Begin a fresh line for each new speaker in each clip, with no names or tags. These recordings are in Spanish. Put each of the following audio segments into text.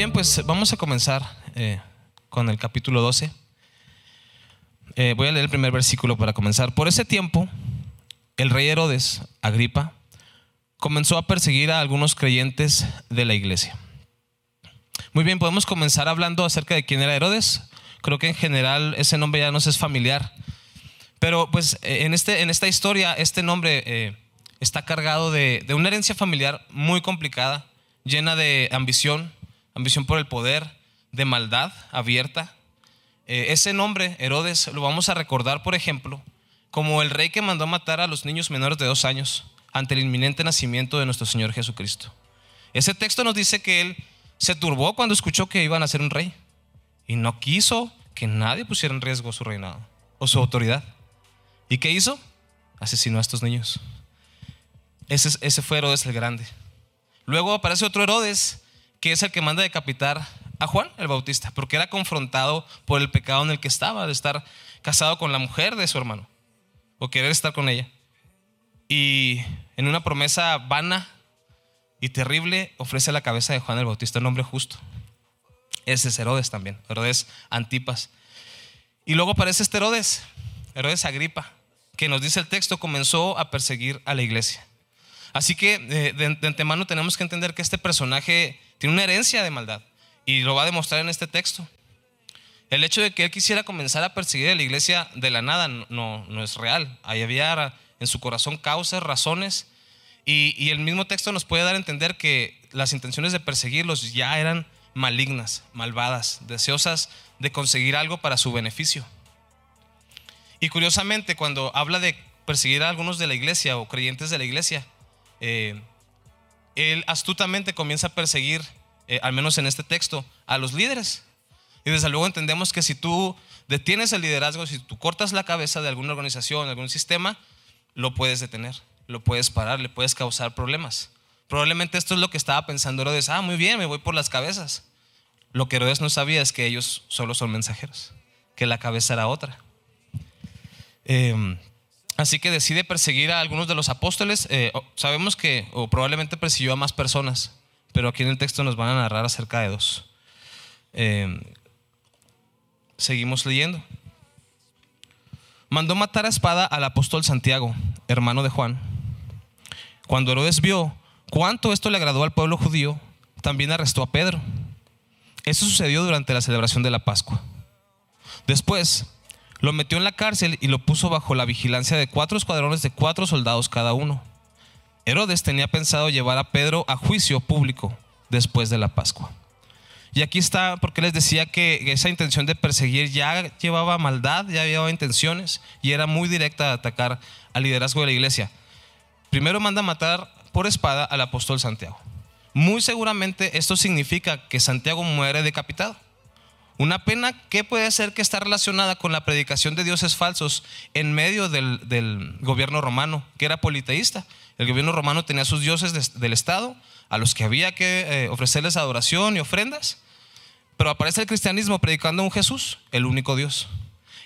Bien, pues vamos a comenzar eh, con el capítulo 12. Eh, voy a leer el primer versículo para comenzar. Por ese tiempo, el rey Herodes, Agripa, comenzó a perseguir a algunos creyentes de la iglesia. Muy bien, podemos comenzar hablando acerca de quién era Herodes. Creo que en general ese nombre ya nos es familiar. Pero pues en, este, en esta historia este nombre eh, está cargado de, de una herencia familiar muy complicada, llena de ambición, ambición por el poder, de maldad abierta. Eh, ese nombre, Herodes, lo vamos a recordar, por ejemplo, como el rey que mandó matar a los niños menores de dos años ante el inminente nacimiento de nuestro Señor Jesucristo. Ese texto nos dice que él se turbó cuando escuchó que iban a ser un rey y no quiso que nadie pusiera en riesgo su reinado o su autoridad. ¿Y qué hizo? Asesinó a estos niños. Ese, ese fue Herodes el Grande. Luego aparece otro Herodes que es el que manda decapitar a Juan el Bautista, porque era confrontado por el pecado en el que estaba, de estar casado con la mujer de su hermano, o querer estar con ella. Y en una promesa vana y terrible, ofrece la cabeza de Juan el Bautista, un hombre justo. Ese es Herodes también, Herodes Antipas. Y luego aparece este Herodes, Herodes Agripa, que nos dice el texto, comenzó a perseguir a la iglesia. Así que de, de antemano tenemos que entender que este personaje tiene una herencia de maldad y lo va a demostrar en este texto. El hecho de que él quisiera comenzar a perseguir a la iglesia de la nada no, no es real. Ahí había en su corazón causas, razones, y, y, el mismo texto nos puede dar a entender que las intenciones de perseguirlos ya eran malignas, malvadas, deseosas de conseguir algo para su beneficio. Y curiosamente, cuando habla de perseguir a algunos de la iglesia o creyentes de la iglesia, eh, él astutamente comienza a perseguir, eh, al menos en este texto, a los líderes. Y desde luego entendemos que si tú detienes el liderazgo, si tú cortas la cabeza de alguna organización, algún sistema, lo puedes detener, lo puedes parar, le puedes causar problemas. Probablemente esto es lo que estaba pensando Herodes. Ah, muy bien, me voy por las cabezas. Lo que Herodes no sabía es que ellos solo son mensajeros, que la cabeza era otra. Eh, Así que decide perseguir a algunos de los apóstoles. Eh, sabemos que, o probablemente persiguió a más personas, pero aquí en el texto nos van a narrar acerca de dos. Eh, seguimos leyendo. Mandó matar a espada al apóstol Santiago, hermano de Juan. Cuando Herodes vio cuánto esto le agradó al pueblo judío, también arrestó a Pedro. Eso sucedió durante la celebración de la Pascua. Después, lo metió en la cárcel y lo puso bajo la vigilancia de cuatro escuadrones de cuatro soldados cada uno. Herodes tenía pensado llevar a Pedro a juicio público después de la Pascua. Y aquí está porque les decía que esa intención de perseguir ya llevaba maldad, ya llevaba intenciones y era muy directa de atacar al liderazgo de la iglesia. Primero manda matar por espada al apóstol Santiago. Muy seguramente esto significa que Santiago muere decapitado. Una pena que puede ser que está relacionada con la predicación de dioses falsos en medio del, gobierno romano, que era politeísta. El gobierno romano tenía sus dioses del Estado, a los que había que eh, ofrecerles adoración y ofrendas. Pero aparece el cristianismo predicando a un Jesús, el único Dios.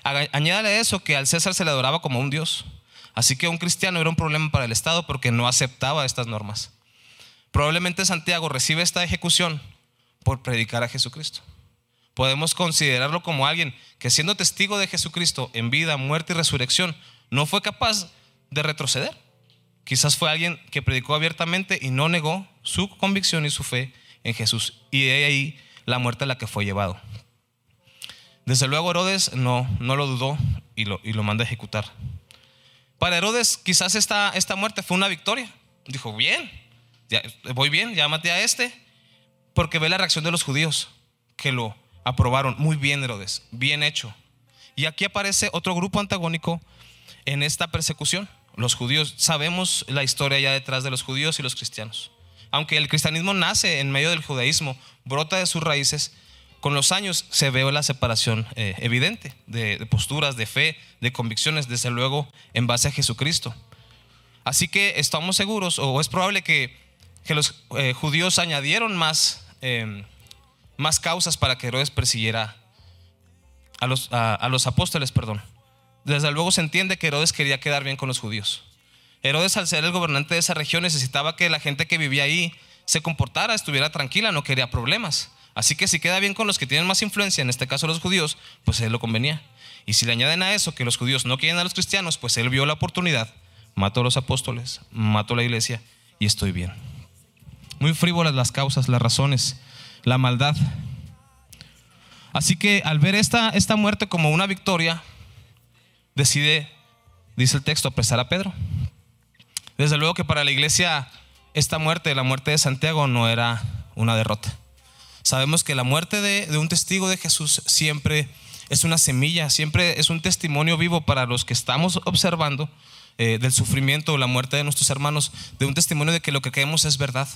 Añádale eso que al César se le adoraba como un Dios. Así que un cristiano era un problema para el Estado porque no aceptaba estas normas. Probablemente Santiago recibe esta ejecución por predicar a Jesucristo podemos considerarlo como alguien que siendo testigo de Jesucristo en vida, muerte y resurrección, no fue capaz de retroceder. Quizás fue alguien que predicó abiertamente y no negó su convicción y su fe en Jesús. Y de ahí la muerte a la que fue llevado. Desde luego Herodes no, no lo dudó y lo, y lo mandó a ejecutar. Para Herodes quizás esta, esta muerte fue una victoria. Dijo, bien, voy bien, maté a este, porque ve la reacción de los judíos que lo aprobaron. Muy bien, Herodes, bien hecho. Y aquí aparece otro grupo antagónico en esta persecución. Los judíos, sabemos la historia ya detrás de los judíos y los cristianos. Aunque el cristianismo nace en medio del judaísmo, brota de sus raíces, con los años se ve la separación eh, evidente de, posturas, de fe, de convicciones, desde luego en base a Jesucristo. Así que estamos seguros, o es probable que, que los eh, judíos añadieron más eh, más causas para que Herodes persiguiera a los, a, los apóstoles, perdón. Desde luego se entiende que Herodes quería quedar bien con los judíos. Herodes, al ser el gobernante de esa región, necesitaba que la gente que vivía ahí se comportara, estuviera tranquila, no quería problemas. Así que si queda bien con los que tienen más influencia, en este caso los judíos, pues él lo convenía. Y si le añaden a eso que los judíos no quieren a los cristianos, pues él vio la oportunidad, mató a los apóstoles, mató a la iglesia y estoy bien. Muy frívolas las causas, las razones, la maldad. Así que al ver esta, esta muerte como una victoria, decide, dice el texto, apresar a Pedro. Desde luego que para la iglesia esta muerte, la muerte de Santiago, no era una derrota. Sabemos que la muerte de, un testigo de Jesús siempre es una semilla, siempre es un testimonio vivo para los que estamos observando eh, del sufrimiento o la muerte de nuestros hermanos, de un testimonio de que lo que creemos es verdad,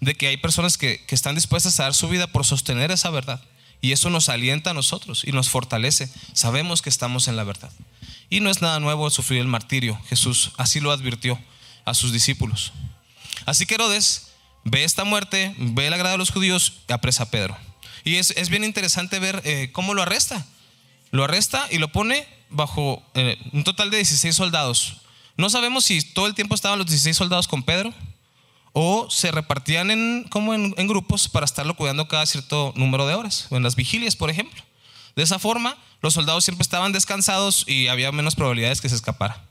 de que hay personas que, que están dispuestas a dar su vida por sostener esa verdad. Y eso nos alienta a nosotros y nos fortalece. Sabemos que estamos en la verdad. Y no es nada nuevo sufrir el martirio. Jesús así lo advirtió a sus discípulos. Así que Herodes ve esta muerte, ve el agrado de los judíos y apresa a Pedro. Y es, bien interesante ver eh, cómo lo arresta. Lo arresta y lo pone bajo eh, un total de 16 soldados. No sabemos si todo el tiempo estaban los 16 soldados con Pedro o se repartían en, grupos para estarlo cuidando cada cierto número de horas, o en las vigilias, por ejemplo. De esa forma, los soldados siempre estaban descansados y había menos probabilidades que se escapara.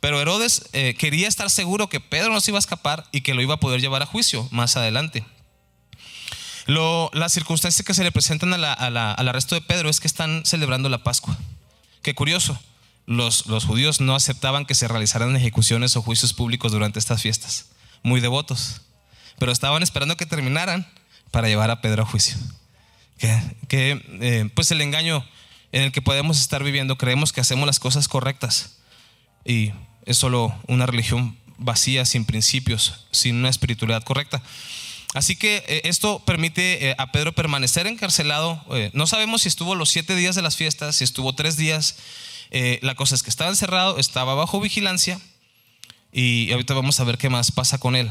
Pero Herodes eh, quería estar seguro que Pedro no se iba a escapar y que lo iba a poder llevar a juicio más adelante. las circunstancias que se le presentan al arresto de Pedro es que están celebrando la Pascua. Qué curioso, los, los judíos no aceptaban que se realizaran ejecuciones o juicios públicos durante estas fiestas. Muy devotos. Pero estaban esperando que terminaran para llevar a Pedro a juicio. Que, eh, pues el engaño en el que podemos estar viviendo, creemos que hacemos las cosas correctas y es solo una religión vacía, sin principios, sin una espiritualidad correcta. Así que eh, esto permite eh, a Pedro permanecer encarcelado. No sabemos si estuvo los siete días de las fiestas, si estuvo tres días. la cosa es que estaba encerrado, estaba bajo vigilancia y ahorita vamos a ver qué más pasa con él.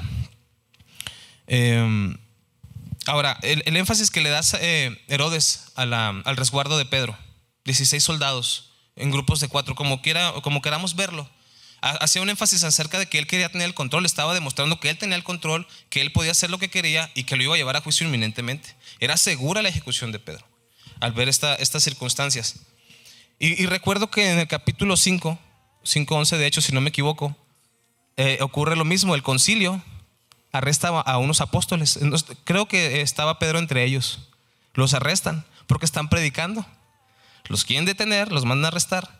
Em, ahora, el, énfasis que le das Herodes al resguardo de Pedro, 16 soldados en grupos de cuatro, como, quiera, como queramos verlo. Hacía un énfasis acerca de que él quería tener el control, estaba demostrando que él tenía el control, que él podía hacer lo que quería y que lo iba a llevar a juicio inminentemente. Era segura la ejecución de Pedro al ver esta, estas circunstancias. Y, recuerdo que en el capítulo 5, 5.11 de hecho, si no me equivoco, eh, ocurre lo mismo, el concilio arresta a unos apóstoles. creo que estaba Pedro entre ellos. Los arrestan porque están predicando. Los quieren detener, los mandan a arrestar.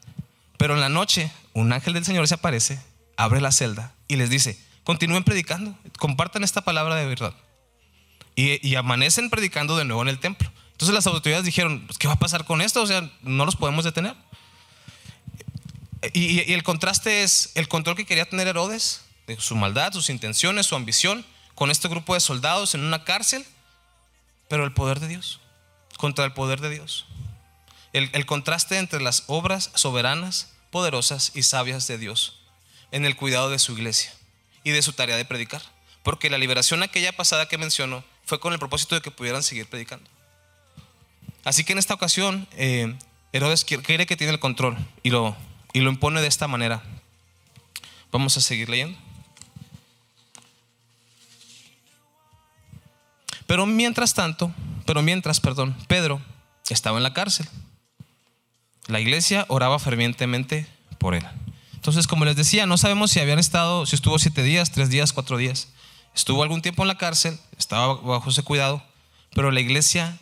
Pero en la noche, un ángel del Señor se aparece, abre la celda y les dice, continúen predicando, compartan esta palabra de verdad. Y, amanecen predicando de nuevo en el templo. Entonces las autoridades dijeron, pues, ¿qué va a pasar con esto? O sea, no los podemos detener. Y, el contraste es el control que quería tener Herodes, de su maldad, sus intenciones, su ambición, con este grupo de soldados en una cárcel, pero el poder de Dios, contra el poder de Dios el, contraste entre las obras soberanas, poderosas y sabias de Dios en el cuidado de su iglesia y de su tarea de predicar. Porque la liberación aquella pasada que menciono fue con el propósito de que pudieran seguir predicando. Así que en esta ocasión, eh, Herodes quiere que tiene el control y lo, y lo impone de esta manera. Vamos a seguir leyendo. Pero mientras tanto, pero mientras, perdón, Pedro estaba en la cárcel. La iglesia oraba fervientemente por él. Entonces, como les decía, no sabemos si habían estado, si estuvo siete días, tres días, cuatro días. Estuvo algún tiempo en la cárcel, estaba bajo ese cuidado, pero la iglesia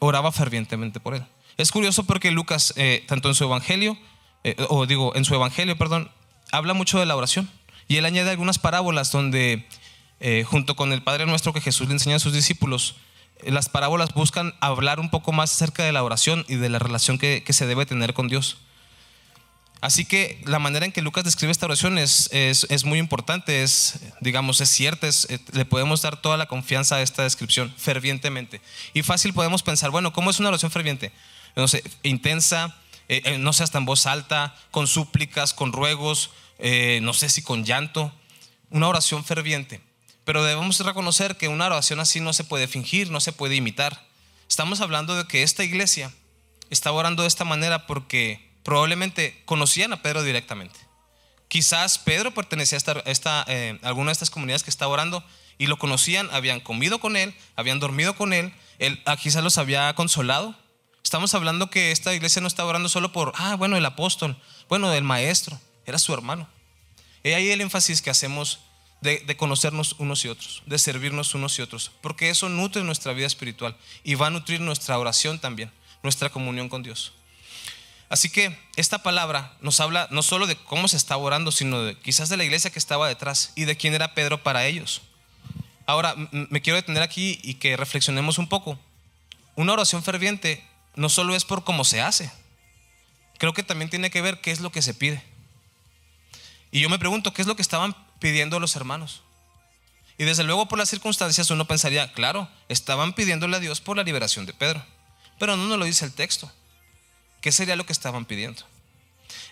oraba fervientemente por él. Es curioso porque Lucas, eh, tanto en su evangelio, eh, o digo, en su evangelio, perdón, habla mucho de la oración. Y él añade algunas parábolas donde, eh, junto con el Padre Nuestro que Jesús le enseña a sus discípulos, las parábolas buscan hablar un poco más acerca de la oración y de la relación que, se debe tener con Dios. Así que la manera en que Lucas describe esta oración es, es, muy importante, es, digamos, es cierta, eh, le podemos dar toda la confianza a esta descripción fervientemente. Y fácil podemos pensar, bueno, ¿cómo es una oración ferviente? No sé, intensa, eh, eh, no sé, hasta en voz alta, con súplicas, con ruegos, no sé si con llanto. Una oración ferviente. Pero debemos reconocer que una oración así no se puede fingir, no se puede imitar. Estamos hablando de que esta iglesia estaba orando de esta manera porque probablemente conocían a Pedro directamente. Quizás Pedro pertenecía a, esta, eh, alguna de estas comunidades que estaba orando y lo conocían, habían comido con él, habían dormido con él, Él ah, quizás los había consolado. Estamos hablando que esta iglesia no estaba orando solo por, ah, bueno, el apóstol, bueno, el maestro, era su hermano. Y ahí el énfasis que hacemos de, conocernos unos y otros, de servirnos unos y otros, porque eso nutre nuestra vida espiritual y va a nutrir nuestra oración también, nuestra comunión con Dios. Así que esta palabra nos habla no solo de cómo se estaba orando, sino quizás de la iglesia que estaba detrás y de quién era Pedro para ellos. Ahora, me quiero detener aquí y que reflexionemos un poco. Una oración ferviente no solo es por cómo se hace, creo que también tiene que ver qué es lo que se pide. Y yo me pregunto, ¿qué es lo que estaban pidiendo los hermanos? Y desde luego por las circunstancias uno pensaría, claro, estaban pidiéndole a Dios por la liberación de Pedro. Pero no nos lo dice el texto. ¿Qué sería lo que estaban pidiendo?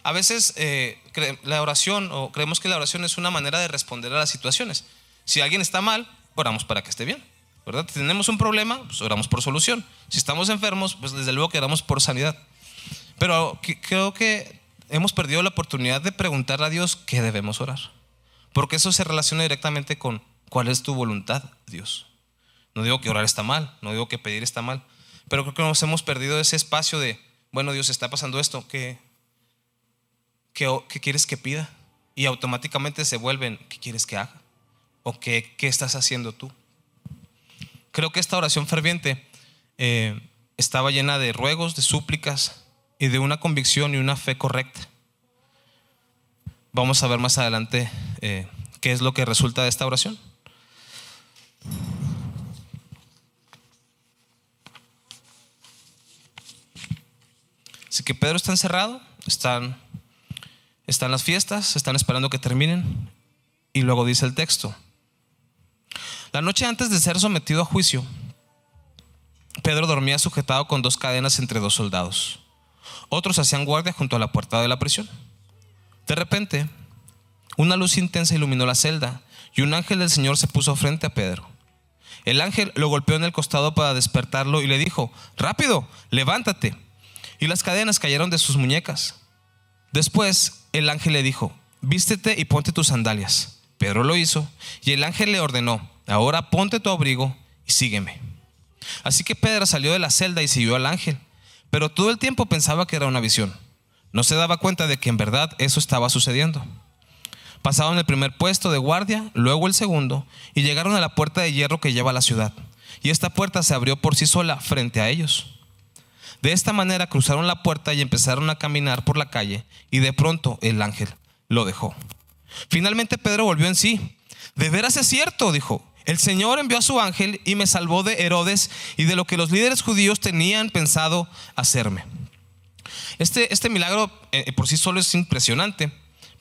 A veces eh, la oración, o creemos que la oración es una manera de responder a las situaciones. Si alguien está mal, oramos para que esté bien. ¿Verdad? Si tenemos un problema, pues oramos por solución. Si estamos enfermos, pues desde luego que oramos por sanidad. Pero creo que hemos perdido la oportunidad de preguntar a Dios qué debemos orar. Porque eso se relaciona directamente con cuál es tu voluntad, Dios. No digo que orar está mal, no digo que pedir está mal, pero creo que nos hemos perdido ese espacio de bueno, Dios, está pasando esto, ¿qué, qué, quieres que pida? Y automáticamente se vuelven, ¿qué quieres que haga? ¿O qué, qué estás haciendo tú? Creo que esta oración ferviente eh, estaba llena de ruegos, de súplicas y de una convicción y una fe correcta. Vamos a ver más adelante eh, qué es lo que resulta de esta oración. Así que Pedro está encerrado, están, están las fiestas, están esperando que terminen. Y luego dice el texto. La noche antes de ser sometido a juicio, Pedro dormía sujetado con dos cadenas entre dos soldados. Otros hacían guardia junto a la puerta de la prisión. De repente, una luz intensa iluminó la celda y un ángel del Señor se puso frente a Pedro. El ángel lo golpeó en el costado para despertarlo y le dijo, rápido, levántate y las cadenas cayeron de sus muñecas. Después el ángel le dijo, vístete y ponte tus sandalias. Pedro lo hizo y el ángel le ordenó, ahora ponte tu abrigo y sígueme. Así que Pedro salió de la celda y siguió al ángel, pero todo el tiempo pensaba que era una visión. No se daba cuenta de que en verdad eso estaba sucediendo. Pasaron el primer puesto de guardia, luego el segundo, y llegaron a la puerta de hierro que lleva a la ciudad. Y esta puerta se abrió por sí sola frente a ellos. De esta manera cruzaron la puerta y empezaron a caminar por la calle y de pronto el ángel lo dejó. Finalmente Pedro volvió en sí. De veras es cierto, dijo. El Señor envió a su ángel y me salvó de Herodes y de lo que los líderes judíos tenían pensado hacerme. Este, este milagro eh, por sí solo es impresionante,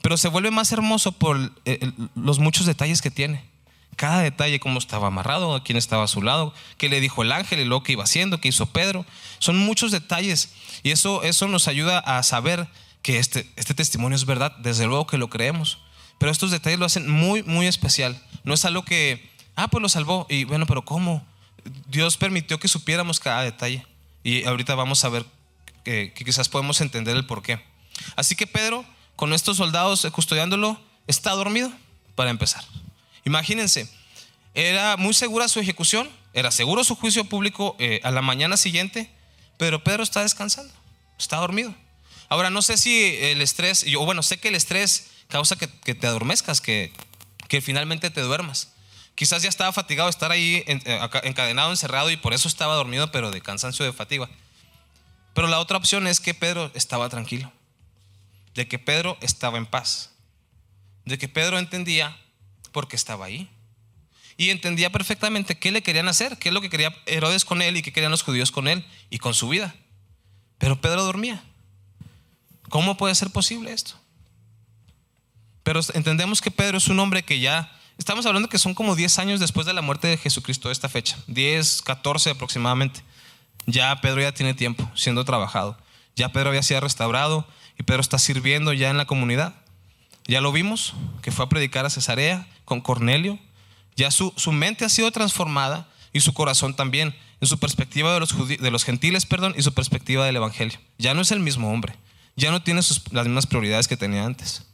pero se vuelve más hermoso por eh, los muchos detalles que tiene cada detalle, cómo estaba amarrado, quién estaba a su lado, qué le dijo el ángel y lo que iba haciendo, qué hizo Pedro. Son muchos detalles y eso, eso nos ayuda a saber que este, este testimonio es verdad, desde luego que lo creemos. Pero estos detalles lo hacen muy, muy especial. No es algo que, ah, pues lo salvó. Y bueno, pero ¿cómo? Dios permitió que supiéramos cada detalle. Y ahorita vamos a ver que, que quizás podemos entender el por qué. Así que Pedro, con estos soldados custodiándolo, está dormido para empezar. Imagínense, era muy segura su ejecución, era seguro su juicio público eh, a la mañana siguiente, pero Pedro está descansando, está dormido. Ahora, no sé si el estrés, yo bueno, sé que el estrés causa que, te adormezcas, que, finalmente te duermas. Quizás ya estaba fatigado de estar ahí eh, encadenado, encerrado y por eso estaba dormido, pero de cansancio, de fatiga. Pero la otra opción es que Pedro estaba tranquilo, de que Pedro estaba en paz, de que Pedro entendía porque estaba ahí. Y entendía perfectamente qué le querían hacer, qué es lo que quería Herodes con él y qué querían los judíos con él y con su vida. Pero Pedro dormía. ¿Cómo puede ser posible esto? Pero entendemos que Pedro es un hombre que ya, estamos hablando que son como 10 años después de la muerte de Jesucristo, esta fecha, 10, 14 aproximadamente. Ya Pedro ya tiene tiempo siendo trabajado. Ya Pedro había sido restaurado y Pedro está sirviendo ya en la comunidad. Ya lo vimos, que fue a predicar a Cesarea con Cornelio. Ya su, su mente ha sido transformada y su corazón también, en su perspectiva de los, de los gentiles, perdón, y su perspectiva del Evangelio. Ya no es el mismo hombre, ya no tiene las mismas prioridades que tenía antes.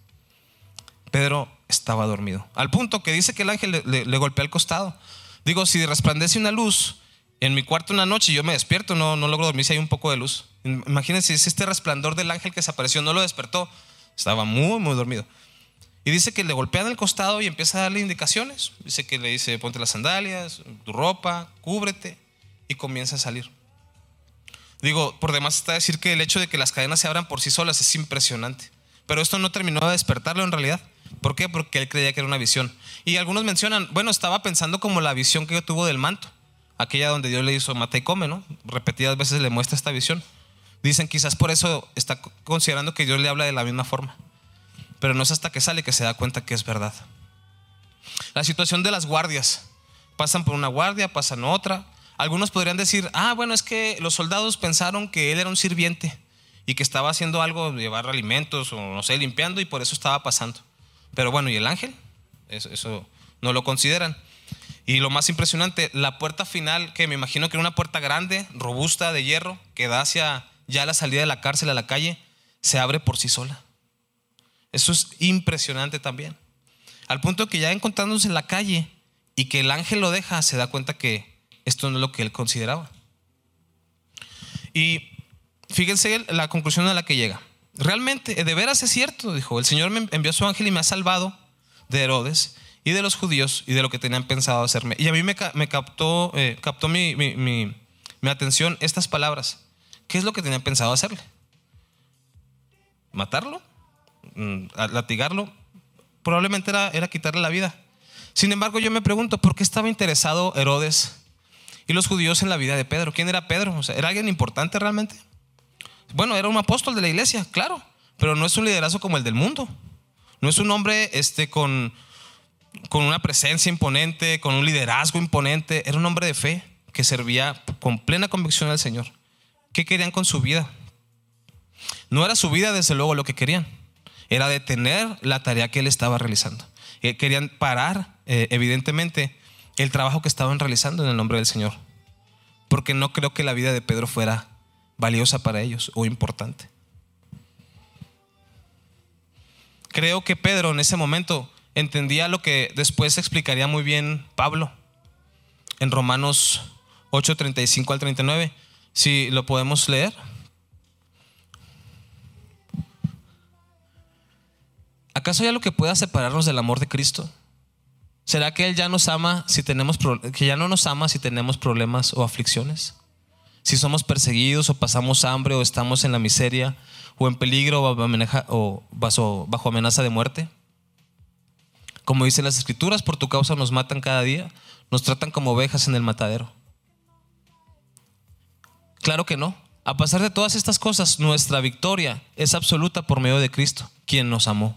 Pedro estaba dormido, al punto que dice que el ángel le, golpea el costado. Digo, si resplandece una luz en mi cuarto una noche yo me despierto, no, no logro dormir si hay un poco de luz. Imagínense, es este resplandor del ángel que se apareció, no lo despertó, estaba muy, muy dormido. Y dice que le golpean el costado y empieza a darle indicaciones. Dice que le dice, ponte las sandalias, tu ropa, cúbrete y comienza a salir. Digo, por demás está decir que el hecho de que las cadenas se abran por sí solas es impresionante. Pero esto no terminó de despertarlo en realidad. ¿Por qué? Porque él creía que era una visión. Y algunos mencionan, bueno, estaba pensando como la visión que yo tuvo del manto, aquella donde Dios le hizo mata y come, ¿no? Repetidas veces le muestra esta visión. Dicen quizás por eso está considerando que Dios le habla de la misma forma. Pero no es hasta que sale que se da cuenta que es verdad. La situación de las guardias. Pasan por una guardia, pasan otra. Algunos podrían decir, ah, bueno, es que los soldados pensaron que él era un sirviente y que estaba haciendo algo, llevar alimentos o no sé, limpiando y por eso estaba pasando. Pero bueno, ¿y el ángel? Eso, no lo consideran. Y lo más impresionante, la puerta final, que me imagino que era una puerta grande, robusta, de hierro, que da hacia ya la salida de la cárcel a la calle, se abre por sí sola. Eso es impresionante también. Al punto que ya encontrándose en la calle y que el ángel lo deja, se da cuenta que esto no es lo que él consideraba. Y fíjense la conclusión a la que llega. Realmente, de veras es cierto, dijo, el Señor me envió a su ángel y me ha salvado de Herodes y de los judíos y de lo que tenían pensado hacerme. Y a mí me, captó, eh, captó mi, mi, atención estas palabras. ¿Qué es lo que tenían pensado hacerle? ¿Matarlo? Mm, ¿Latigarlo? Probablemente era, era quitarle la vida. Sin embargo, yo me pregunto, ¿por qué estaba interesado Herodes y los judíos en la vida de Pedro? ¿Quién era Pedro? O ¿Era alguien importante realmente? Bueno, era un apóstol de la iglesia, claro, pero no es un liderazgo como el del mundo. No es un hombre este, con, con una presencia imponente, con un liderazgo imponente. Era un hombre de fe que servía con plena convicción al Señor. ¿Qué querían con su vida? No era su vida, desde luego, lo que querían. Era detener la tarea que él estaba realizando. Eh, querían parar, eh, evidentemente, el trabajo que estaban realizando en el nombre del Señor. Porque no creo que la vida de Pedro fuera valiosa para ellos o importante. Creo que Pedro en ese momento entendía lo que después explicaría muy bien Pablo en Romanos 8, 35 al 39. Si lo podemos leer. ¿Acaso hay algo que pueda separarnos del amor de Cristo? ¿Será que Él ya nos ama si tenemos que ya no nos ama si tenemos problemas o aflicciones? Si somos perseguidos o pasamos hambre o estamos en la miseria o en peligro o bajo amenaza de muerte. Como dicen las escrituras, por tu causa nos matan cada día, nos tratan como ovejas en el matadero. Claro que no. A pesar de todas estas cosas, nuestra victoria es absoluta por medio de Cristo, quien nos amó.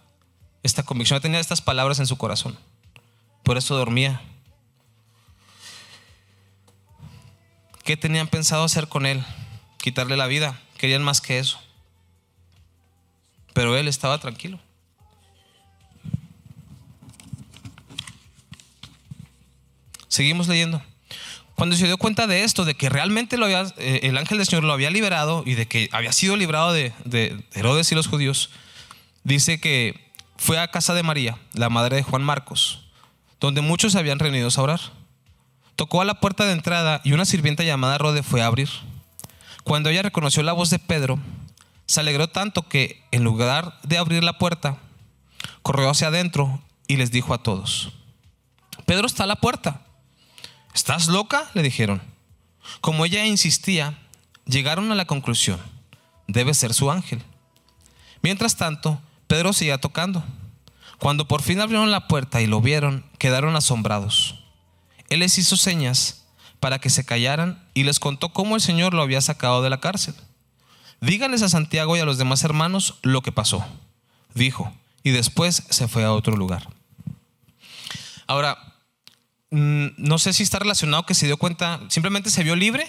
esta convicción, tenía estas palabras en su corazón. Por eso dormía. ¿Qué tenían pensado hacer con él? Quitarle la vida. Querían más que eso. Pero él estaba tranquilo. Seguimos leyendo. Cuando se dio cuenta de esto, de que realmente lo había, eh, el ángel del Señor lo había liberado y de que había sido librado de, de Herodes y los judíos, dice que fue a casa de María, la madre de Juan Marcos, donde muchos se habían reunido a orar. Tocó a la puerta de entrada y una sirvienta llamada Rode fue a abrir. Cuando ella reconoció la voz de Pedro, se alegró tanto que, en lugar de abrir la puerta, corrió hacia adentro y les dijo a todos, Pedro está a la puerta. ¿Estás loca? le dijeron. Como ella insistía, llegaron a la conclusión, debe ser su ángel. Mientras tanto, Pedro seguía tocando. Cuando por fin abrieron la puerta y lo vieron, quedaron asombrados. Él les hizo señas para que se callaran y les contó cómo el Señor lo había sacado de la cárcel. Díganles a Santiago y a los demás hermanos lo que pasó, dijo, y después se fue a otro lugar. Ahora, mm, no sé si está relacionado que se dio cuenta, simplemente se vio libre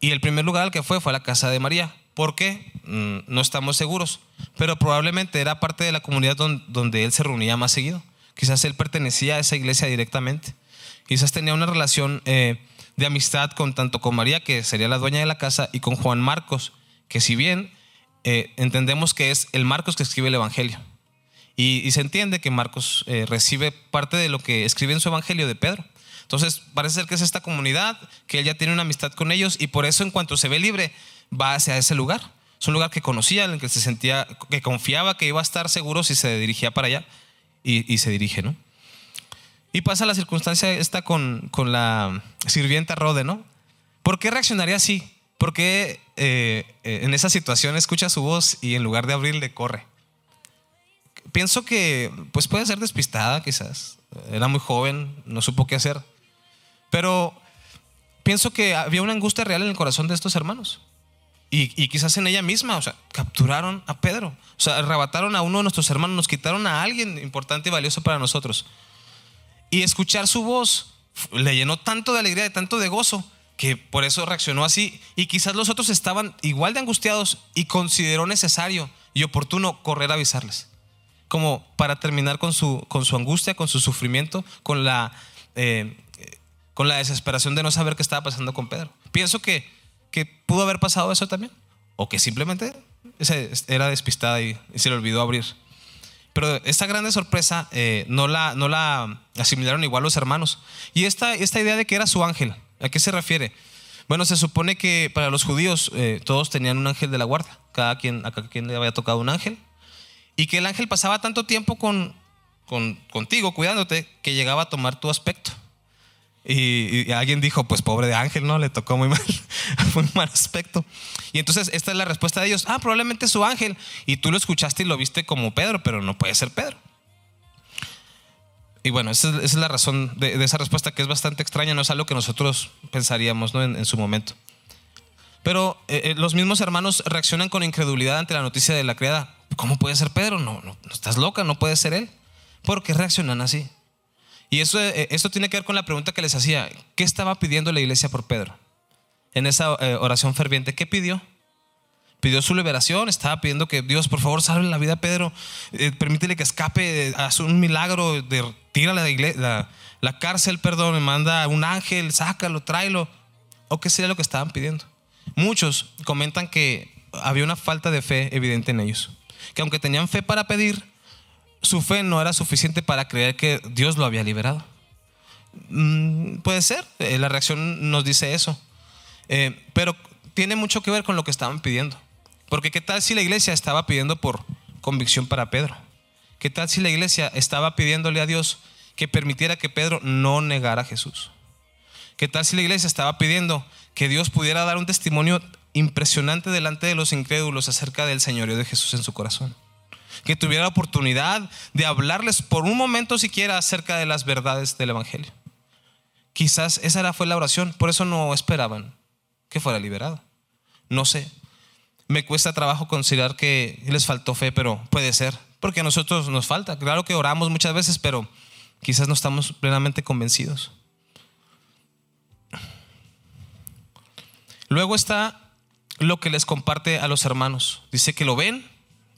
y el primer lugar al que fue fue a la casa de María. ¿Por qué? Mm, no estamos seguros, pero probablemente era parte de la comunidad donde, él se reunía más seguido. Quizás él pertenecía a esa iglesia directamente. Quizás tenía una relación eh, de amistad con tanto con María, que sería la dueña de la casa, y con Juan Marcos, que si bien eh, entendemos que es el Marcos que escribe el Evangelio. Y, se entiende que Marcos eh, recibe parte de lo que escribe en su Evangelio de Pedro. Entonces, parece ser que es esta comunidad, que él ya tiene una amistad con ellos y por eso en cuanto se ve libre, va hacia ese lugar. Es un lugar que conocía, en el que se sentía, que confiaba que iba a estar seguro si se dirigía para allá y, se dirige, ¿no? Y pasa la circunstancia esta con, con la sirvienta Rode, ¿no? ¿Por qué reaccionaría así? ¿Por qué eh, en esa situación escucha su voz y en lugar de abrirle corre? pienso que pues puede ser despistada quizás. Era muy joven, no supo qué hacer. Pero pienso que había una angustia real en el corazón de estos hermanos. Y, quizás en ella misma, o sea, capturaron a Pedro. O sea, arrebataron a uno de nuestros hermanos, nos quitaron a alguien importante y valioso para nosotros. Y escuchar su voz le llenó tanto de alegría, de tanto de gozo, que por eso reaccionó así. Y quizás los otros estaban igual de angustiados y consideró necesario y oportuno correr a avisarles como para terminar con su, con su angustia, con su sufrimiento, con la, eh, con la desesperación de no saber qué estaba pasando con Pedro. Pienso que, que pudo haber pasado eso también, o que simplemente era despistada y, se le olvidó abrir. Pero esta grande sorpresa eh, no, la, no la asimilaron igual los hermanos. Y esta, esta idea de que era su ángel, ¿a qué se refiere? Bueno, se supone que para los judíos eh, todos tenían un ángel de la guarda. Cada quien, a cada quien le había tocado un ángel. Y que el ángel pasaba tanto tiempo con, contigo, cuidándote, que llegaba a tomar tu aspecto. Y, alguien dijo, pues pobre de ángel, ¿no? Le tocó muy mal, un mal aspecto. Y entonces esta es la respuesta de ellos, ah, probablemente es su ángel. Y tú lo escuchaste y lo viste como Pedro, pero no puede ser Pedro. Y bueno, esa es, la razón de, esa respuesta que es bastante extraña, no es algo que nosotros pensaríamos ¿no? en, su momento. Pero eh, eh, los mismos hermanos reaccionan con incredulidad ante la noticia de la criada. ¿Cómo puede ser Pedro? No, no, estás loca, no puede ser él. ¿Por qué reaccionan así? Y eso, eh, esto tiene que ver con la pregunta que les hacía. ¿Qué estaba pidiendo la iglesia por Pedro? En esa eh, oración ferviente, ¿qué pidió? Pidió su liberación, estaba pidiendo que Dios, por favor, salve la vida a Pedro, eh, permítele que escape, haz un milagro, de, tira la, la, la cárcel, perdón, manda un ángel, sácalo, tráelo. ¿O qué sería lo que estaban pidiendo? Muchos comentan que había una falta de fe evidente en ellos que aunque tenían fe para pedir, su fe no era suficiente para creer que Dios lo había liberado. Mm, puede ser, eh, la reacción nos dice eso. Eh, pero tiene mucho que ver con lo que estaban pidiendo. Porque qué tal si la iglesia estaba pidiendo por convicción para Pedro? ¿Qué tal si la iglesia estaba pidiéndole a Dios que permitiera que Pedro no negara a Jesús? ¿Qué tal si la iglesia estaba pidiendo que Dios pudiera dar un testimonio impresionante delante de los incrédulos acerca del señorío de Jesús en su corazón. Que tuviera la oportunidad de hablarles por un momento siquiera acerca de las verdades del Evangelio. Quizás esa era, fue la oración, por eso no esperaban que fuera liberado. No sé. Me cuesta trabajo considerar que les faltó fe, pero puede ser, porque a nosotros nos falta. Claro que oramos muchas veces, pero quizás no estamos plenamente convencidos. Luego está lo que les comparte a los hermanos. Dice que lo ven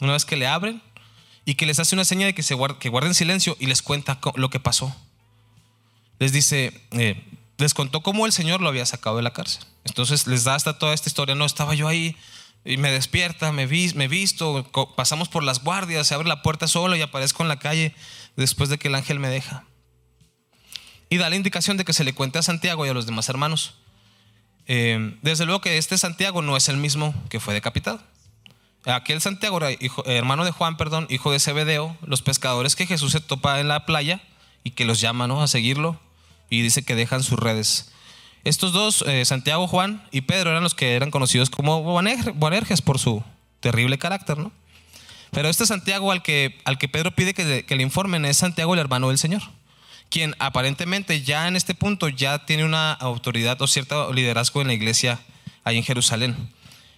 una vez que le abren y que les hace una seña de que, se guarden silencio y les cuenta lo que pasó. Les dice, eh, les contó cómo el Señor lo había sacado de la cárcel. Entonces les da hasta toda esta historia. No, estaba yo ahí y me despierta, me, vi, me visto, pasamos por las guardias, se abre la puerta solo y aparezco en la calle después de que el ángel me deja. Y da la indicación de que se le cuente a Santiago y a los demás hermanos. Eh, desde luego que este Santiago no es el mismo que fue decapitado. Aquel Santiago hermano de Juan, perdón, hijo de Zebedeo, los pescadores que Jesús se topa en la playa y que los llama a seguirlo y dice que dejan sus redes. Estos dos, eh, Santiago, Juan y Pedro, eran los que eran conocidos como Boanerges por su terrible carácter, ¿no? Pero este Santiago al que, al que Pedro pide que, que le informen es Santiago, el hermano del Señor quien aparentemente ya en este punto ya tiene una autoridad o cierto liderazgo en la iglesia ahí en Jerusalén.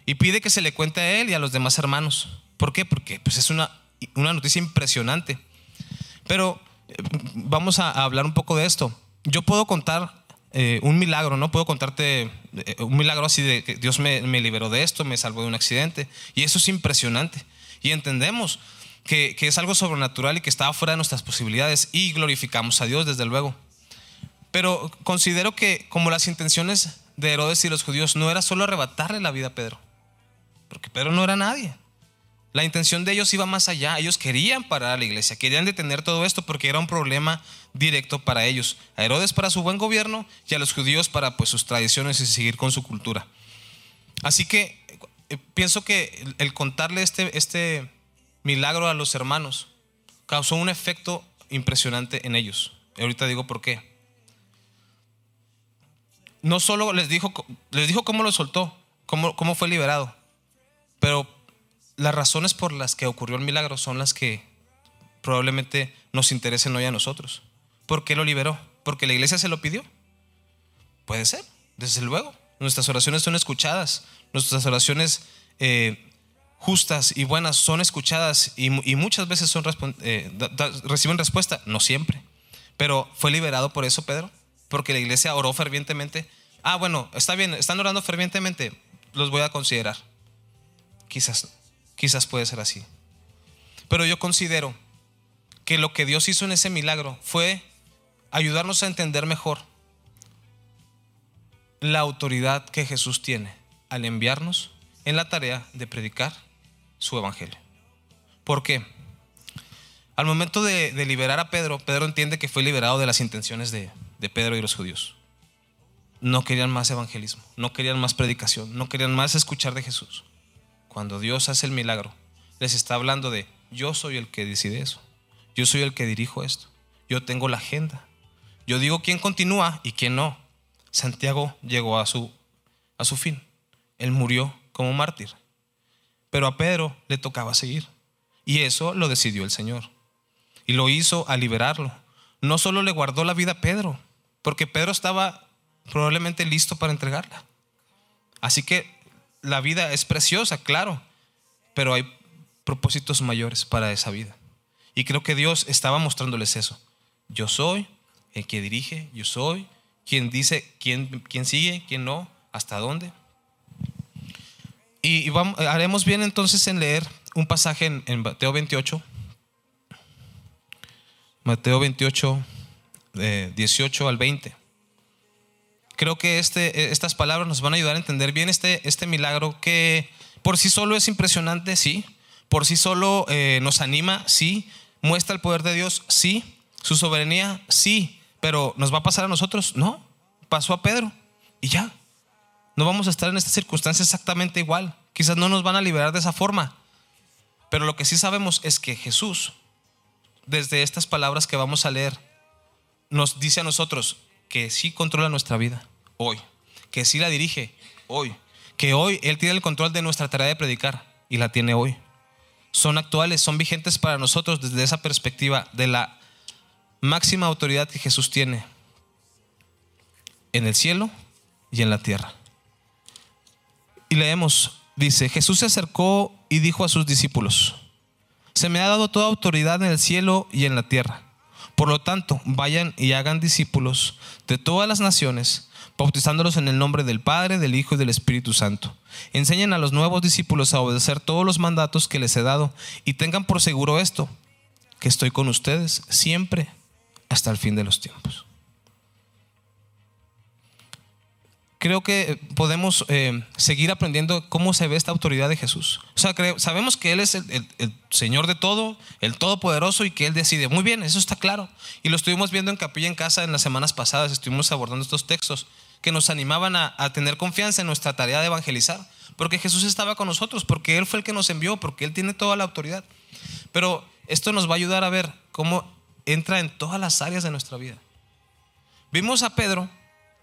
Y pide que se le cuente a él y a los demás hermanos. ¿Por qué? Porque pues es una, una noticia impresionante. Pero eh, vamos a hablar un poco de esto. yo puedo contar eh, un milagro, ¿no? Puedo contarte eh, un milagro así de que Dios me, liberó de esto, me salvó de un accidente. Y eso es impresionante. Y entendemos que, que es algo sobrenatural y que estaba fuera de nuestras posibilidades y glorificamos a Dios, desde luego. Pero considero que como las intenciones de Herodes y los judíos no era solo arrebatarle la vida a Pedro, porque Pedro no era nadie. La intención de ellos iba más allá. Ellos querían parar a la iglesia, querían detener todo esto porque era un problema directo para ellos. A Herodes para su buen gobierno y a los judíos para pues, sus tradiciones y seguir con su cultura. Así que eh, pienso que el contarle este, este milagro a los hermanos causó un efecto impresionante en ellos. Y ahorita digo por qué. No solo les dijo, les dijo cómo lo soltó, cómo, cómo fue liberado, pero las razones por las que ocurrió el milagro son las que probablemente nos interesen hoy a nosotros. ¿Por qué lo liberó? ¿Porque la iglesia se lo pidió? Puede ser, desde luego. Nuestras oraciones son escuchadas, nuestras oraciones eh, justas y buenas son escuchadas y, muchas veces son eh, reciben respuesta, no siempre. Pero fue liberado por eso Pedro, porque la iglesia oró fervientemente. Ah, bueno, está bien, están orando fervientemente, los voy a considerar. Quizás Quizás puede ser así. Pero yo considero que lo que Dios hizo en ese milagro fue ayudarnos a entender mejor la autoridad que Jesús tiene al enviarnos en la tarea de predicar su evangelio. ¿Por qué? Al momento de, liberar a Pedro, Pedro entiende que fue liberado de las intenciones de, de Pedro y los judíos. No querían más evangelismo, no querían más predicación, no querían más escuchar de Jesús cuando Dios hace el milagro, les está hablando de, yo soy el que decide eso, yo soy el que dirijo esto, yo tengo la agenda, yo digo quién continúa y quién no. Santiago llegó a su, a su fin, él murió como mártir, pero a Pedro le tocaba seguir, y eso lo decidió el Señor, y lo hizo a liberarlo. No solo le guardó la vida a Pedro, porque Pedro estaba probablemente listo para entregarla. Así que la vida es preciosa, claro, pero hay propósitos mayores para esa vida. Y creo que Dios estaba mostrándoles eso. Yo soy el que dirige, yo soy quien dice quién, quién sigue, quién no, hasta dónde. Y, vamos, haremos bien entonces en leer un pasaje en, en Mateo 28. Mateo 28, 18 al 20 creo que este, estas palabras nos van a ayudar a entender bien este, este milagro que por sí solo es impresionante, sí. Por sí solo eh, nos anima, sí. Muestra el poder de Dios, sí. Su soberanía, sí. Pero ¿nos va a pasar a nosotros? No. Pasó a Pedro y ya. No vamos a estar en esta circunstancia exactamente igual. Quizás no nos van a liberar de esa forma. Pero lo que sí sabemos es que Jesús, desde estas palabras que vamos a leer, nos dice a nosotros que sí controla nuestra vida hoy, que sí la dirige hoy, que hoy Él tiene el control de nuestra tarea de predicar y la tiene hoy. Son actuales, son vigentes para nosotros desde esa perspectiva de la máxima autoridad que Jesús tiene en el cielo y en la tierra. Y leemos, dice, Jesús se acercó y dijo a sus discípulos, se me ha dado toda autoridad en el cielo y en la tierra. Por lo tanto, vayan y hagan discípulos de todas las naciones, bautizándolos en el nombre del Padre, del Hijo y del Espíritu Santo. Enseñen a los nuevos discípulos a obedecer todos los mandatos que les he dado y tengan por seguro esto, que estoy con ustedes siempre hasta el fin de los tiempos. Creo que podemos eh, seguir aprendiendo cómo se ve esta autoridad de Jesús. O sea, sabemos que Él es el, Señor de todo, el Todopoderoso y que Él decide. Muy bien, eso está claro. Y lo estuvimos viendo en Capilla en Casa en las semanas pasadas, estuvimos abordando estos textos que nos animaban a, a tener confianza en nuestra tarea de evangelizar, porque Jesús estaba con nosotros, porque Él fue el que nos envió, porque Él tiene toda la autoridad. Pero esto nos va a ayudar a ver cómo entra en todas las áreas de nuestra vida. Vimos a Pedro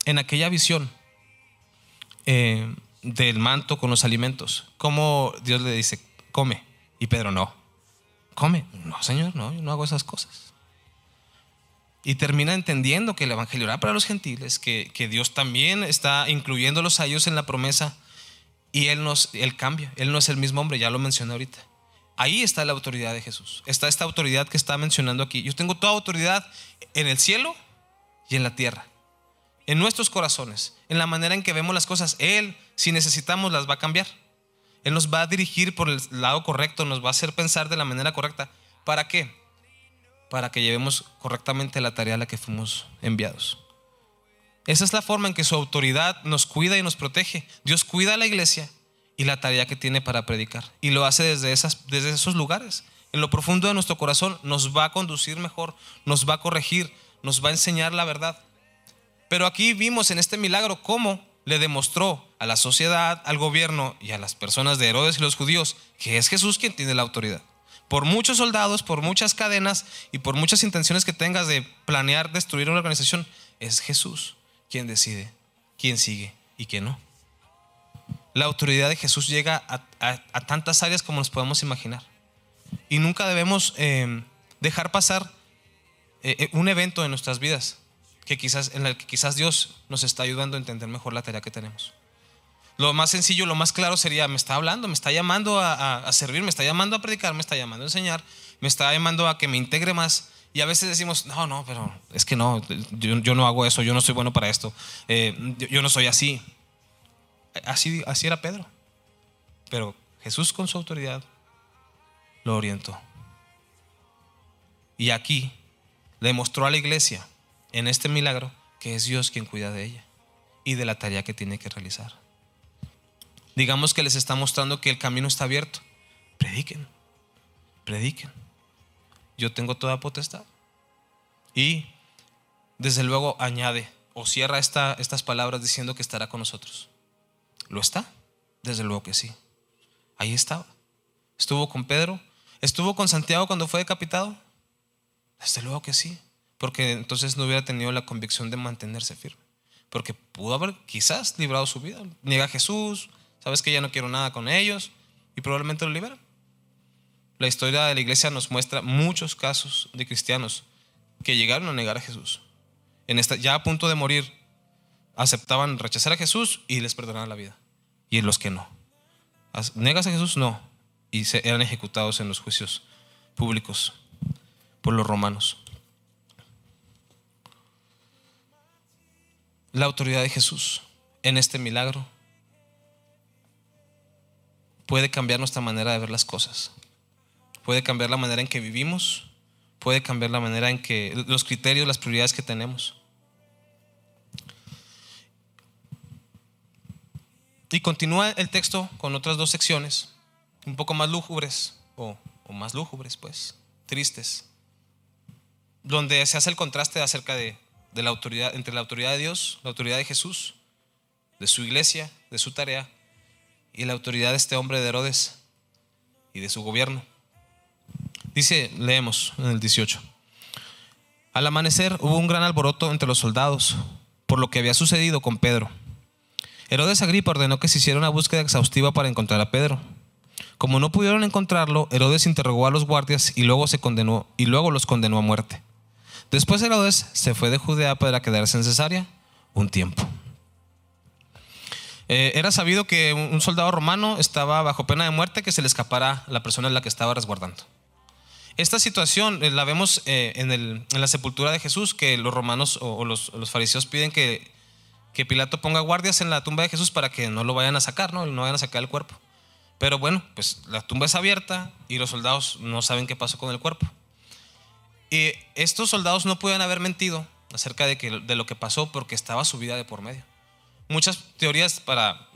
en aquella visión eh, del manto con los alimentos. Como Dios le dice, come. Y Pedro, no. Come. No, Señor, no, yo no hago esas cosas. Y termina entendiendo que el Evangelio era para los gentiles, que, que Dios también está incluyéndolos a ellos en la promesa. Y Él, nos, él cambia. Él no es el mismo hombre, ya lo mencioné ahorita. Ahí está la autoridad de Jesús. Está esta autoridad que está mencionando aquí. Yo tengo toda autoridad en el cielo y en la tierra, en nuestros corazones, en la manera en que vemos las cosas. Él, si necesitamos, las va a cambiar. Él nos va a dirigir por el lado correcto, nos va a hacer pensar de la manera correcta. ¿Para qué? Para que llevemos correctamente la tarea a la que fuimos enviados. Esa es la forma en que su autoridad nos cuida y nos protege. Dios cuida a la iglesia y la tarea que tiene para predicar. Y lo hace desde, esas, desde esos lugares. En lo profundo de nuestro corazón nos va a conducir mejor, nos va a corregir, nos va a enseñar la verdad. Pero aquí vimos en este milagro cómo le demostró a la sociedad, al gobierno y a las personas de Herodes y los judíos que es Jesús quien tiene la autoridad. Por muchos soldados, por muchas cadenas y por muchas intenciones que tengas de planear destruir una organización, es Jesús quien decide quién sigue y quién no. La autoridad de Jesús llega a, tantas áreas como nos podemos imaginar. Y nunca debemos eh, dejar pasar eh, eh, un evento en nuestras vidas que quizás, en el que quizás Dios nos está ayudando a entender mejor la tarea que tenemos. Lo más sencillo, lo más claro sería, me está hablando, me está llamando a, servir, me está llamando a predicar, me está llamando a enseñar, me está llamando a que me integre más. Y a veces decimos, no, no, pero es que no, yo, no hago eso, yo no soy bueno para esto, eh, yo, no soy así. Así era Pedro. Pero Jesús con su autoridad lo orientó. Y aquí le mostró a la iglesia en este milagro que es Dios quien cuida de ella y de la tarea que tiene que realizar. Digamos que les está mostrando que el camino está abierto. Prediquen, prediquen. Yo tengo toda potestad. Y desde luego añade o cierra esta, estas palabras diciendo que estará con nosotros. ¿Lo está? Desde luego que sí. Ahí estaba. Estuvo con Pedro. Estuvo con Santiago cuando fue decapitado. Desde luego que sí porque entonces no hubiera tenido la convicción de mantenerse firme. Porque pudo haber quizás librado su vida. Niega a Jesús, sabes que ya no quiero nada con ellos y probablemente lo liberan. La historia de la iglesia nos muestra muchos casos de cristianos que llegaron a negar a Jesús. En esta, ya a punto de morir, aceptaban rechazar a Jesús y les perdonaban la vida. Y los que no. ¿Negas a Jesús? No. Y se, eran ejecutados en los juicios públicos por los romanos. La autoridad de Jesús en este milagro puede cambiar nuestra manera de ver las cosas, puede cambiar la manera en que vivimos, puede cambiar la manera en que los criterios, las prioridades que tenemos. Y continúa el texto con otras dos secciones, un poco más lúgubres, o, más lúgubres, pues, tristes, donde se hace el contraste acerca de de la autoridad, entre la autoridad de Dios, la autoridad de Jesús, de su iglesia, de su tarea, y la autoridad de este hombre de Herodes y de su gobierno. Dice, leemos en el 18. Al amanecer hubo un gran alboroto entre los soldados por lo que había sucedido con Pedro. Herodes Agripa ordenó que se hiciera una búsqueda exhaustiva para encontrar a Pedro. Como no pudieron encontrarlo, Herodes interrogó a los guardias y luego se condenó y luego los condenó a muerte. Después Herodes se fue de Judea para quedarse en Cesarea un tiempo. Eh, era sabido que un soldado romano estaba bajo pena de muerte que se le escapara la persona en la que estaba resguardando. Esta situación eh, la vemos eh, en, la sepultura de Jesús, que los romanos o, los, fariseos piden que, que, Pilato ponga guardias en la tumba de Jesús para que no lo vayan a sacar, ¿no? no vayan a sacar el cuerpo. Pero bueno, pues la tumba es abierta y los soldados no saben qué pasó con el cuerpo. Y estos soldados no pueden haber mentido acerca de, lo que pasó porque estaba su vida de por medio. Muchas teorías para,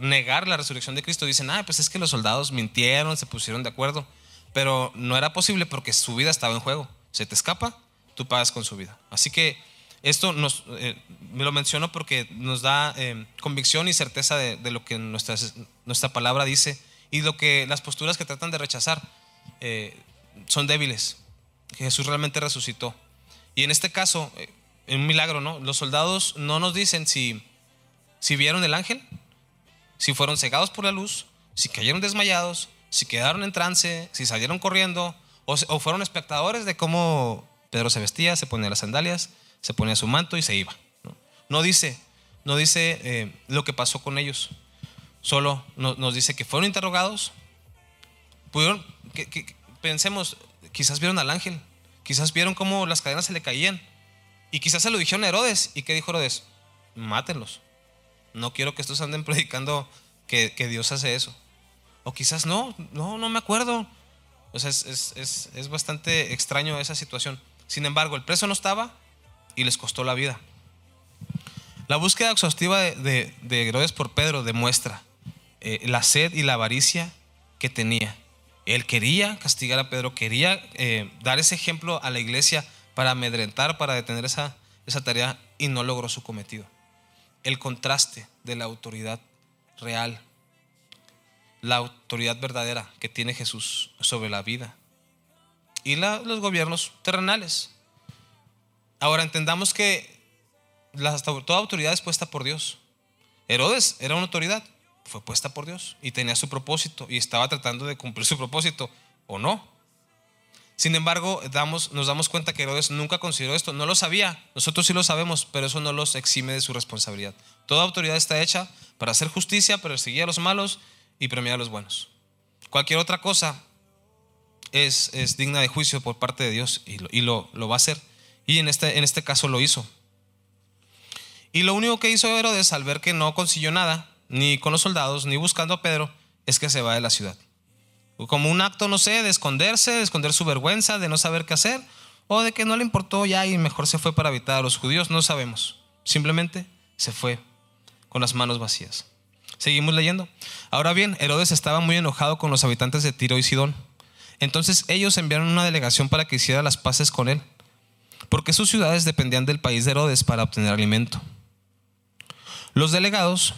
negar la resurrección de Cristo dicen, ah, pues es que los soldados mintieron, se pusieron de acuerdo, pero no era posible porque su vida estaba en juego. Se te escapa, tú pagas con su vida. Así que esto nos, eh, me lo menciono porque nos da eh, convicción y certeza de, de, lo que nuestra, nuestra palabra dice y lo que las posturas que tratan de rechazar eh, son débiles. Jesús realmente resucitó. Y en este caso, en eh, un milagro, ¿no? Los soldados no nos dicen si, si vieron el ángel, si fueron cegados por la luz, si cayeron desmayados, si quedaron en trance, si salieron corriendo, o, fueron espectadores de cómo Pedro se vestía, se ponía las sandalias, se ponía su manto y se iba. No, dice, no dice eh, lo que pasó con ellos. Solo nos dice que fueron interrogados. Pudieron, pensemos, quizás vieron al ángel, quizás vieron cómo las cadenas se le caían, Y quizás se lo dijeron a Herodes. ¿Y qué dijo Herodes? Mátenlos. No quiero que estos anden predicando que, Dios hace eso. O quizás no, no, no me acuerdo. O sea, es, bastante extraño esa situación. Sin embargo, el preso no estaba y les costó la vida. La búsqueda exhaustiva de, Herodes por Pedro demuestra eh, la sed y la avaricia que tenía. Él quería castigar a Pedro, quería eh, dar ese ejemplo a la iglesia para amedrentar, para detener esa, esa tarea y no logró su cometido. El contraste de la autoridad real, la autoridad verdadera que tiene Jesús sobre la vida y los gobiernos terrenales. Ahora entendamos que toda autoridad es puesta por Dios. Herodes era una autoridad, fue puesta por Dios y tenía su propósito y estaba tratando de cumplir su propósito o no. Sin embargo, damos, nos damos cuenta que Herodes nunca consideró esto, no lo sabía, nosotros sí lo sabemos, pero eso no los exime de su responsabilidad. Toda autoridad está hecha para hacer justicia, perseguir a los malos y premiar a los buenos. Cualquier otra cosa es, es digna de juicio por parte de Dios y, lo, y lo, lo, va a hacer. Y en este, en este caso lo hizo. Y lo único que hizo Herodes al ver que no consiguió nada, ni con los soldados, ni buscando a Pedro, es que se va de la ciudad. Como un acto, no sé, de esconderse, de esconder su vergüenza, de no saber qué hacer, o de que no le importó ya y mejor se fue para evitar a los judíos, no sabemos. Simplemente se fue con las manos vacías. Seguimos leyendo. Ahora bien, Herodes estaba muy enojado con los habitantes de Tiro y Sidón. Entonces ellos enviaron una delegación para que hiciera las paces con él, porque sus ciudades dependían del país de Herodes para obtener alimento. Los delegados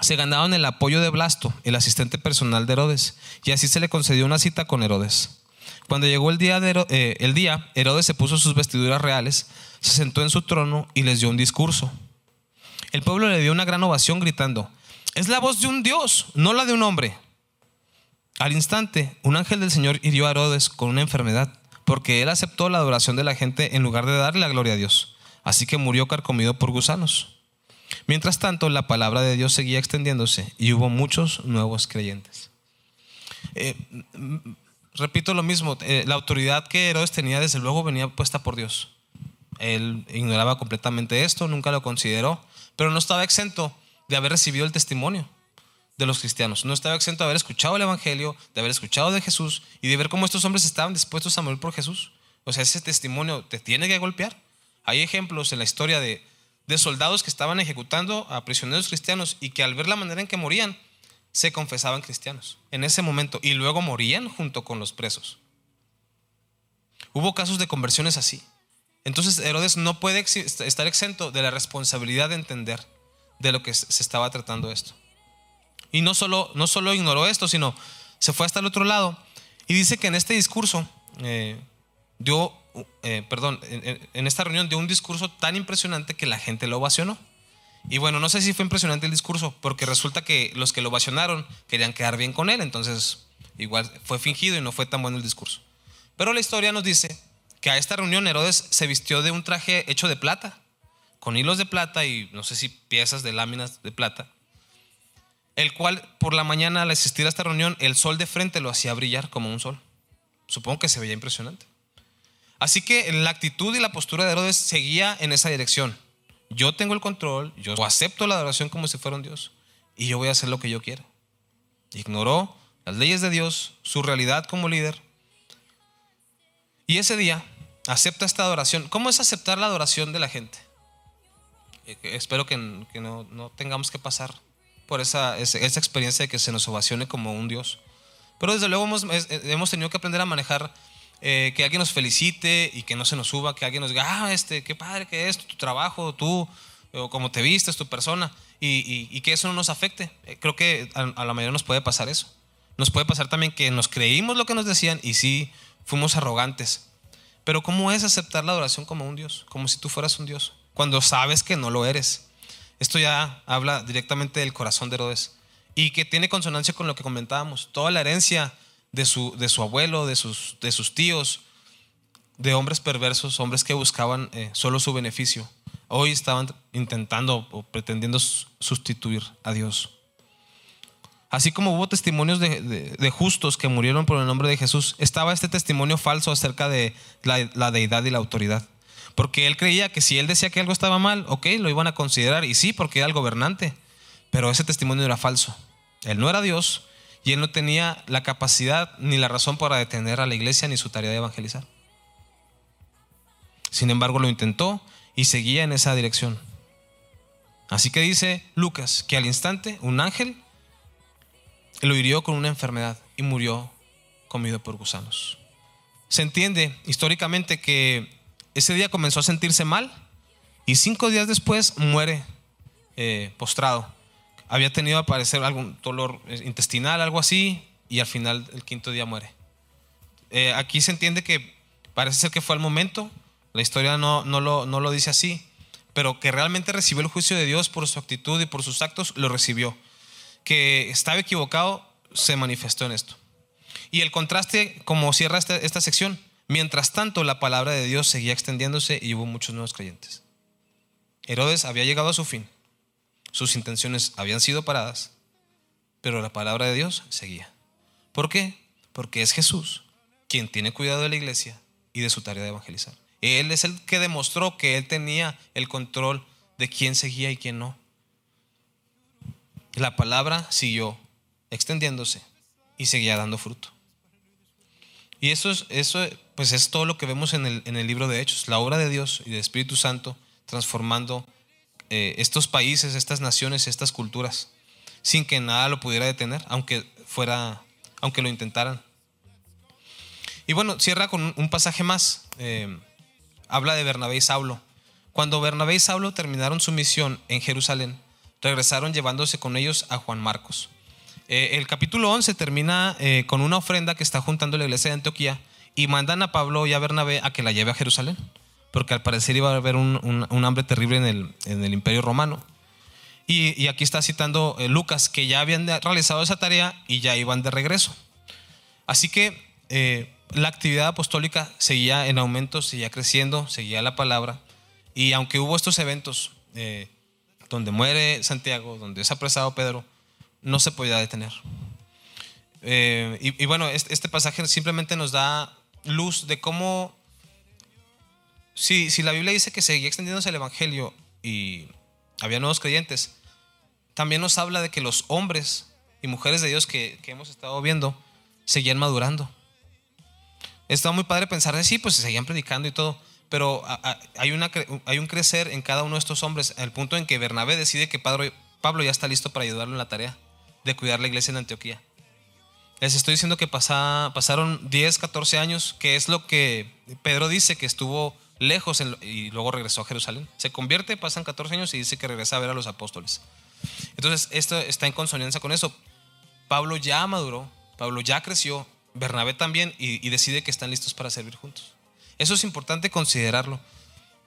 se ganaron el apoyo de Blasto, el asistente personal de Herodes, y así se le concedió una cita con Herodes. Cuando llegó el día, eh, el día, Herodes se puso sus vestiduras reales, se sentó en su trono y les dio un discurso. El pueblo le dio una gran ovación gritando, es la voz de un Dios, no la de un hombre. Al instante, un ángel del Señor hirió a Herodes con una enfermedad, porque él aceptó la adoración de la gente en lugar de darle la gloria a Dios. Así que murió carcomido por gusanos. Mientras tanto, la palabra de Dios seguía extendiéndose y hubo muchos nuevos creyentes. Eh, repito lo mismo, eh, la autoridad que Herodes tenía desde luego venía puesta por Dios. Él ignoraba completamente esto, nunca lo consideró, pero no estaba exento de haber recibido el testimonio de los cristianos. No estaba exento de haber escuchado el Evangelio, de haber escuchado de Jesús y de ver cómo estos hombres estaban dispuestos a morir por Jesús. O sea, ese testimonio te tiene que golpear. Hay ejemplos en la historia de, de soldados que estaban ejecutando a prisioneros cristianos y que al ver la manera en que morían, se confesaban cristianos en ese momento y luego morían junto con los presos. Hubo casos de conversiones así. Entonces Herodes no puede estar exento de la responsabilidad de entender de lo que se estaba tratando esto. Y no solo, no solo ignoró esto, sino se fue hasta el otro lado y dice que en este discurso eh, dio eh, perdón, en, esta reunión dio un discurso tan impresionante que la gente lo ovacionó. Y bueno, no sé si fue impresionante el discurso, porque resulta que los que lo ovacionaron querían quedar bien con él, entonces igual fue fingido y no fue tan bueno el discurso. Pero la historia nos dice que a esta reunión Herodes se vistió de un traje hecho de plata, con hilos de plata y no sé si piezas de láminas de plata, el cual por la mañana al asistir a esta reunión el sol de frente lo hacía brillar como un sol. Supongo que se veía impresionante. Así que la actitud y la postura de Herodes seguía en esa dirección. Yo tengo el control, yo acepto la adoración como si fuera un Dios y yo voy a hacer lo que yo quiera. Ignoró las leyes de Dios, su realidad como líder. Y ese día acepta esta adoración. ¿Cómo es aceptar la adoración de la gente? Eh, espero que, no, tengamos que pasar por esa, esa, experiencia de que se nos ovacione como un Dios. Pero desde luego hemos, hemos tenido que aprender a manejar eh, que alguien nos felicite y que no se nos suba, que alguien nos diga, ah, este, qué padre que es tu trabajo, tú, o cómo te vistes, tu persona, y, que eso no nos afecte. Eh, creo que a, la mayoría nos puede pasar eso. Nos puede pasar también que nos creímos lo que nos decían y sí fuimos arrogantes. Pero ¿cómo es aceptar la adoración como un Dios? Como si tú fueras un Dios, cuando sabes que no lo eres. Esto ya habla directamente del corazón de Herodes y que tiene consonancia con lo que comentábamos. Toda la herencia de su, de su abuelo, de sus, de sus tíos, de hombres perversos, hombres que buscaban eh, solo su beneficio. Hoy estaban intentando o pretendiendo sustituir a Dios. Así como hubo testimonios de, justos que murieron por el nombre de Jesús, estaba este testimonio falso acerca de la, la deidad y la autoridad. Porque él creía que si él decía que algo estaba mal, ok, lo iban a considerar. Y sí, porque era el gobernante. Pero ese testimonio era falso. Él no era Dios y él no tenía la capacidad ni la razón para detener a la iglesia ni su tarea de evangelizar. Sin embargo, lo intentó y seguía en esa dirección. Así que dice Lucas que al instante un ángel lo hirió con una enfermedad y murió comido por gusanos. Se entiende históricamente que ese día comenzó a sentirse mal y cinco días después muere eh, postrado. Había tenido aparecer algún dolor eh, intestinal, algo así, y al final el quinto día muere. Eh, aquí se entiende que parece ser que fue al momento, la historia no, no, lo, no lo dice así, pero que realmente recibió el juicio de Dios por su actitud y por sus actos, lo recibió. Que estaba equivocado, se manifestó en esto. Y el contraste, como cierra esta, esta sección, mientras tanto la palabra de Dios seguía extendiéndose y hubo muchos nuevos creyentes. Herodes había llegado a su fin, sus intenciones habían sido paradas, pero la palabra de Dios seguía. ¿Por qué? Porque es Jesús quien tiene cuidado de la iglesia y de su tarea de evangelizar. Él es el que demostró que él tenía el control de quién seguía y quién no. La palabra siguió extendiéndose y seguía dando fruto. Y eso es, eso, pues es todo lo que vemos en el, en el libro de Hechos, la obra de Dios y del Espíritu Santo transformando eh, estos países, estas naciones, estas culturas, sin que nada lo pudiera detener, aunque fuera, aunque lo intentaran. Y bueno, cierra con un pasaje más. Eh, habla de Bernabé y Saulo. Cuando Bernabé y Saulo terminaron su misión en Jerusalén, regresaron llevándose con ellos a Juan Marcos. Eh, el capítulo 11 termina con una ofrenda que está juntando la iglesia de Antioquía y mandan a Pablo y a Bernabé a que la lleve a Jerusalén, porque al parecer iba a haber un, hambre terrible en el, en el imperio romano. Y, aquí está citando eh, Lucas, que ya habían realizado esa tarea y ya iban de regreso. Así que la actividad apostólica seguía en aumento, seguía creciendo, seguía la palabra. Y aunque hubo estos eventos donde muere Santiago, donde es apresado Pedro, no se podía detener. Eh, y, bueno, este, pasaje simplemente nos da luz de cómo, si, si la Biblia dice que seguía extendiéndose el Evangelio y había nuevos creyentes, también nos habla de que los hombres y mujeres de Dios que, hemos estado viendo seguían madurando. Está muy padre pensar de sí, pues se seguían predicando y todo, pero hay, una, hay un crecer en cada uno de estos hombres, al punto en que Bernabé decide que Pablo ya está listo para ayudarlo en la tarea de cuidar la iglesia en Antioquía. Les estoy diciendo que pasaron 10, 14 años, que es lo que Pedro dice que estuvo lejos y luego regresó a Jerusalén. Se convierte, pasan 14 años y dice que regresa a ver a los apóstoles. Entonces, esto está en consonancia con eso. Pablo ya maduró, Pablo ya creció, Bernabé también, y, decide que están listos para servir juntos. Eso es importante considerarlo,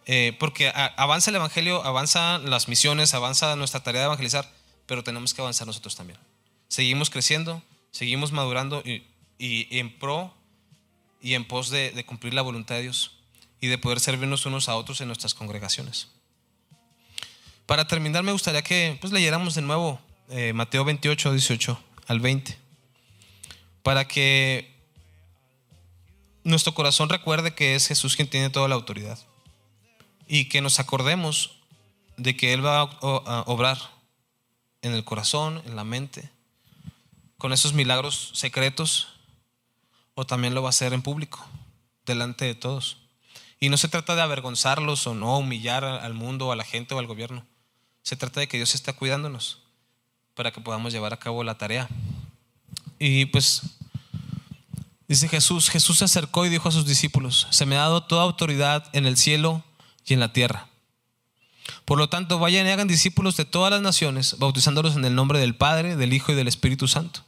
eh, porque avanza el Evangelio, avanzan las misiones, avanza nuestra tarea de evangelizar, pero tenemos que avanzar nosotros también. Seguimos creciendo, seguimos madurando y, en pro y en pos de, cumplir la voluntad de Dios y de poder servirnos unos a otros en nuestras congregaciones. Para terminar, me gustaría que pues, leyéramos de nuevo eh, Mateo 28, 18 al 20, para que nuestro corazón recuerde que es Jesús quien tiene toda la autoridad y que nos acordemos de que Él va a obrar en el corazón, en la mente, con esos milagros secretos, o también lo va a hacer en público, delante de todos. Y no se trata de avergonzarlos o no humillar al mundo, a la gente o al gobierno. Se trata de que Dios está cuidándonos para que podamos llevar a cabo la tarea. Y pues dice Jesús, Jesús se acercó y dijo a sus discípulos, se me ha dado toda autoridad en el cielo y en la tierra. Por lo tanto, vayan y hagan discípulos de todas las naciones, bautizándolos en el nombre del Padre, del Hijo y del Espíritu Santo.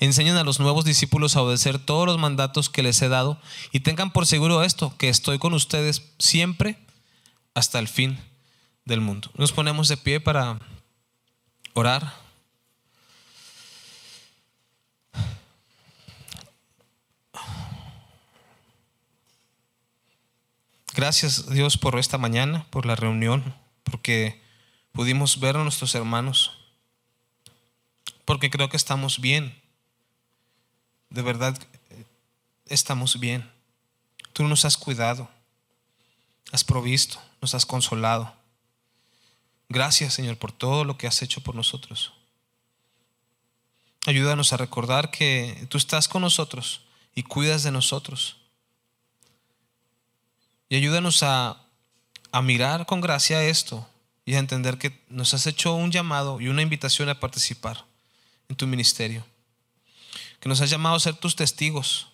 Enseñen a los nuevos discípulos a obedecer todos los mandatos que les he dado y tengan por seguro esto, que estoy con ustedes siempre hasta el fin del mundo. Nos ponemos de pie para orar. Gracias Dios por esta mañana, por la reunión, porque pudimos ver a nuestros hermanos, porque creo que estamos bien. De verdad, estamos bien. Tú nos has cuidado. has provisto, nos has consolado. Gracias, Señor, por todo lo que has hecho por nosotros. Ayúdanos a recordar que tú estás con nosotros y cuidas de nosotros. Y ayúdanos a, a mirar con gracia esto y a entender que nos has hecho un llamado y una invitación a participar en tu ministerio. Que nos has llamado a ser tus testigos,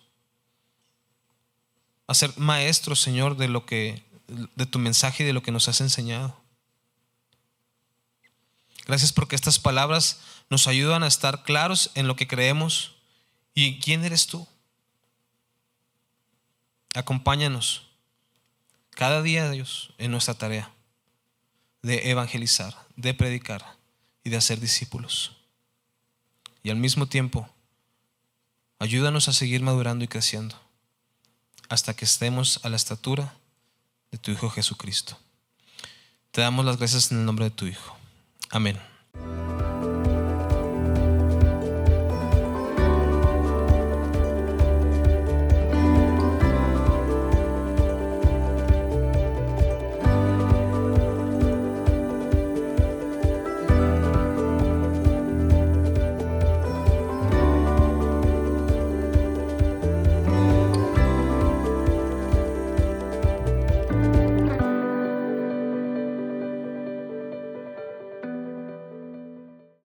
a ser maestros, Señor, de lo que de tu mensaje y de lo que nos has enseñado. Gracias porque estas palabras nos ayudan a estar claros en lo que creemos y quién eres tú. Acompáñanos cada día, Dios, en nuestra tarea de evangelizar, de predicar y de hacer discípulos. Y al mismo tiempo, ayúdanos a seguir madurando y creciendo hasta que estemos a la estatura de tu Hijo Jesucristo. Te damos las gracias en el nombre de tu Hijo. Amén.